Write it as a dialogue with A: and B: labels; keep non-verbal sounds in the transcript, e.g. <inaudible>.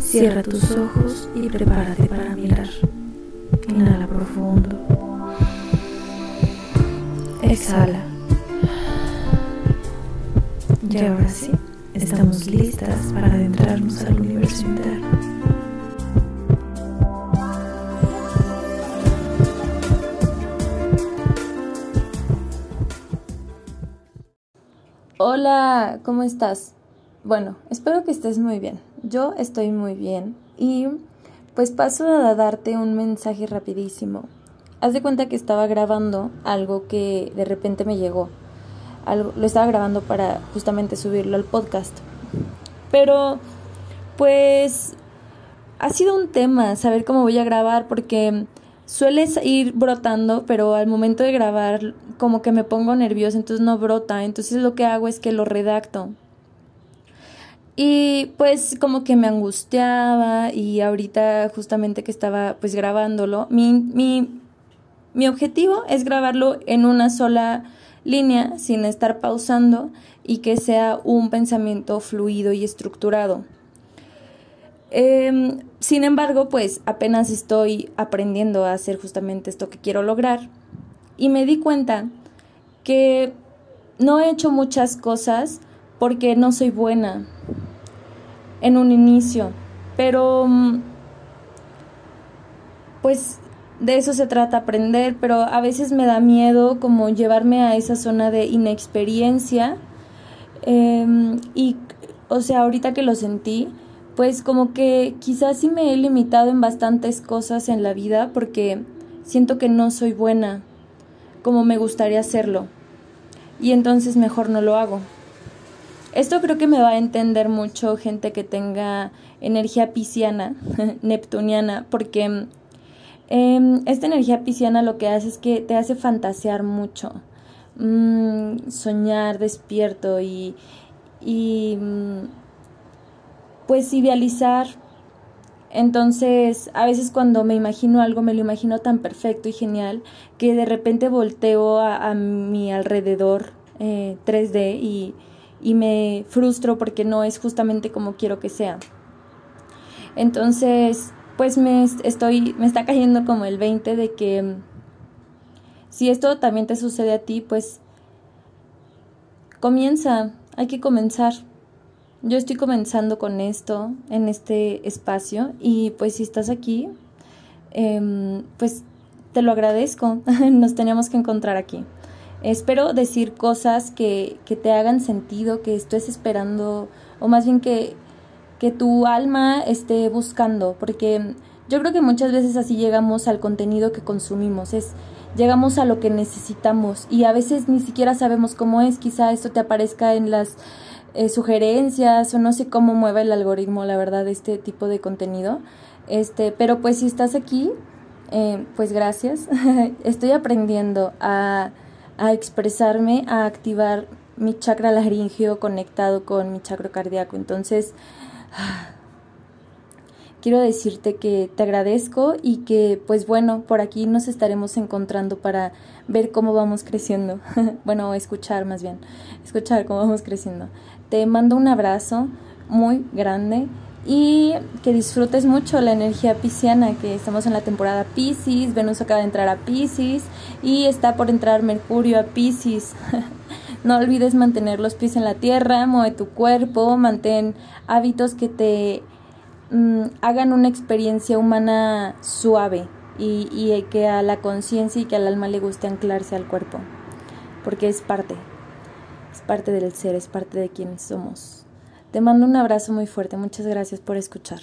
A: Cierra tus ojos y prepárate para mirar. Inhala profundo. Exhala. Y ahora sí, estamos listas para adentrarnos al universo interno.
B: Hola, ¿cómo estás? Bueno, espero que estés muy bien. Yo estoy muy bien y pues paso a darte un mensaje rapidísimo. Haz de cuenta que estaba grabando algo que de repente me llegó. Lo estaba grabando para justamente subirlo al podcast. Pero pues ha sido un tema saber cómo voy a grabar porque sueles ir brotando, pero al momento de grabar como que me pongo nerviosa, entonces no brota. Entonces lo que hago es que lo redacto. Y pues como que me angustiaba y ahorita justamente que estaba pues grabándolo, mi, mi, mi objetivo es grabarlo en una sola línea sin estar pausando y que sea un pensamiento fluido y estructurado. Em, sin embargo, pues apenas estoy aprendiendo a hacer justamente esto que quiero lograr y me di cuenta que no he hecho muchas cosas porque no soy buena, en un inicio, pero mm, pues de eso se trata aprender, pero a veces me da miedo como llevarme a esa zona de inexperiencia em, y o sea, ahorita que lo sentí, pues como que quizás sí me he limitado en bastantes cosas en la vida porque siento que no soy buena como me gustaría hacerlo y entonces mejor no lo hago. Esto creo que me va a entender mucho gente que tenga energía pisciana, <laughs> neptuniana, porque em, esta energía pisciana lo que hace es que te hace fantasear mucho, mm, soñar despierto y, y mm, pues idealizar. Entonces, a veces cuando me imagino algo, me lo imagino tan perfecto y genial que de repente volteo a, mi alrededor 3D eh, y y me frustro porque no es justamente como quiero que sea. Entonces, pues me estoy me está cayendo como el 20 de que mm, si esto también te sucede a ti, pues comienza, hay que comenzar. Yo estoy comenzando con esto en este espacio y pues si estás aquí, em, pues te lo agradezco. <laughs> Nos teníamos que encontrar aquí. Espero decir cosas que, que te hagan sentido, que estés esperando, o más bien que, que tu alma esté buscando, porque yo creo que muchas veces así llegamos al contenido que consumimos, es llegamos a lo que necesitamos y a veces ni siquiera sabemos cómo es, quizá esto te aparezca en las eh, sugerencias o no sé cómo mueve el algoritmo, la verdad, este tipo de contenido. Este, pero pues si estás aquí, eh, pues gracias. <laughs> Estoy aprendiendo a a expresarme, a activar mi chakra laringio conectado con mi chakra cardíaco. Entonces, <sighs> quiero decirte que te agradezco y que, pues bueno, por aquí nos estaremos encontrando para ver cómo vamos creciendo. <laughs> bueno, escuchar más bien, escuchar cómo vamos creciendo. Te mando un abrazo muy grande y que disfrutes mucho la energía pisciana, que estamos en la temporada Pisces, Venus acaba de entrar a Pisces y está por entrar Mercurio a Pisces. <laughs> no olvides mantener los pies en la tierra, mueve tu cuerpo, mantén hábitos que te mm, hagan una experiencia humana suave y, y que a la conciencia y que al alma le guste anclarse al cuerpo, porque es parte, es parte del ser, es parte de quienes somos. Te mando un abrazo muy fuerte. Muchas gracias por escuchar.